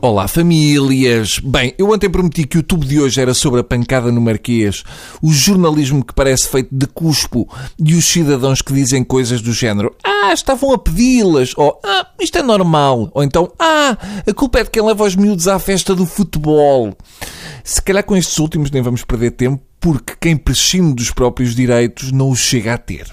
Olá, famílias! Bem, eu ontem prometi que o tubo de hoje era sobre a pancada no Marquês, o jornalismo que parece feito de cuspo e os cidadãos que dizem coisas do género Ah, estavam a pedi-las, ou Ah, isto é normal, ou então Ah, a culpa é de quem leva os miúdos à festa do futebol. Se calhar com estes últimos nem vamos perder tempo, porque quem prescinde dos próprios direitos não os chega a ter.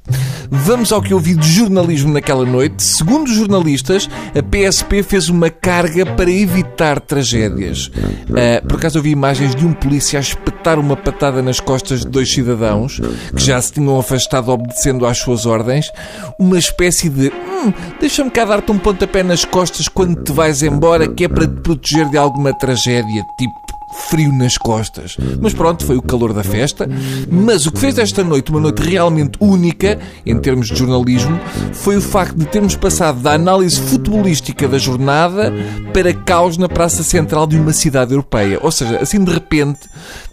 Vamos ao que eu vi de jornalismo naquela noite. Segundo os jornalistas, a PSP fez uma carga para evitar tragédias. Uh, por acaso eu vi imagens de um polícia a espetar uma patada nas costas de dois cidadãos que já se tinham afastado obedecendo às suas ordens. Uma espécie de hum, deixa-me cá dar-te um pontapé nas costas quando te vais embora, que é para te proteger de alguma tragédia, tipo frio nas costas. Mas pronto, foi o calor da festa. Mas o que fez desta noite uma noite realmente única, em termos de jornalismo, foi o facto de termos passado da análise futebolística da jornada para caos na praça central de uma cidade europeia. Ou seja, assim de repente,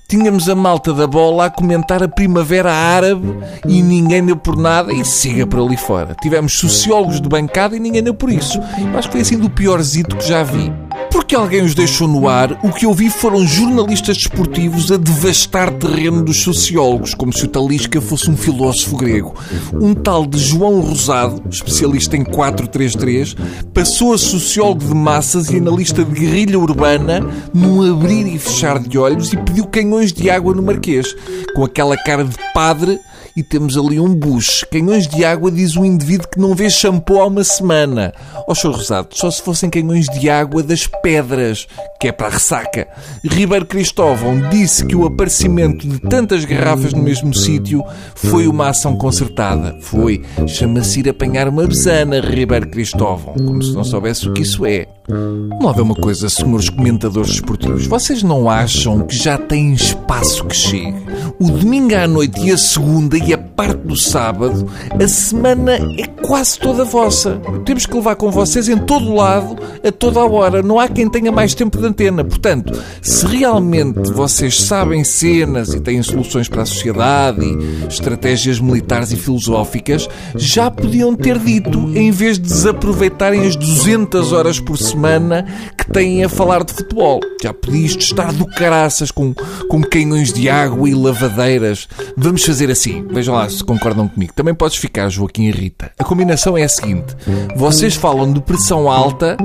tínhamos a malta da bola a comentar a primavera árabe e ninguém deu por nada e siga por ali fora. Tivemos sociólogos de bancada e ninguém deu por isso. Eu acho que foi assim do piorzito que já vi porque alguém os deixou no ar, o que eu vi foram jornalistas desportivos a devastar terreno dos sociólogos, como se o Talisca fosse um filósofo grego. Um tal de João Rosado, especialista em 433, passou a sociólogo de massas e analista de guerrilha urbana num abrir e fechar de olhos e pediu canhões de água no Marquês, com aquela cara de padre e temos ali um bucho. Canhões de água diz um indivíduo que não vê shampoo há uma semana. Ó, oh, Sr. Rosado, só se fossem canhões de água das pedras, que é para a ressaca. Ribeiro Cristóvão disse que o aparecimento de tantas garrafas no mesmo sítio foi uma ação concertada. Foi. Chama-se ir apanhar uma besana, Ribeiro Cristóvão. Como se não soubesse o que isso é. Não há uma coisa, senhores comentadores esportivos. Vocês não acham que já têm espaço que chegue? O domingo à noite e a segunda e a parte do sábado, a semana é quase toda vossa. Temos que levar com vocês em todo lado, a toda a hora. Não há quem tenha mais tempo de antena. Portanto, se realmente vocês sabem cenas e têm soluções para a sociedade e estratégias militares e filosóficas, já podiam ter dito, em vez de desaproveitarem as 200 horas por semana que têm a falar de futebol. Já podia isto estar do caraças com, com canhões de água e lavadeiras. Vamos fazer assim. Vejam lá se concordam comigo. Também podes ficar, Joaquim e Rita. A combinação é a seguinte. Vocês falam de pressão alta,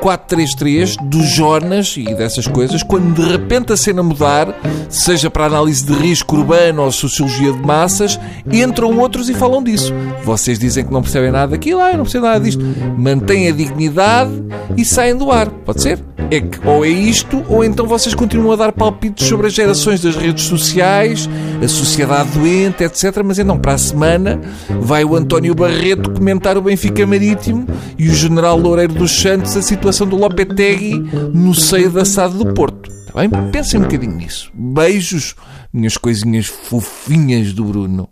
433, dos Jonas e dessas coisas, quando de repente a cena mudar, seja para análise de risco urbano ou sociologia de massas, entram outros e falam disso. Vocês dizem que não percebem nada daquilo, ah, eu não percebo nada disto. Mantêm a dignidade e saem do ar. Pode ser? É que ou é isto, ou então vocês continuam a dar palpites sobre as gerações das redes sociais, a sociedade doente, etc. Mas então, para a semana, vai o António Barreto comentar o Benfica Marítimo e o General Loureiro dos Santos a situação do Lopetegui no seio da SAD do Porto. Está bem? Pensem um bocadinho nisso. Beijos, minhas coisinhas fofinhas do Bruno.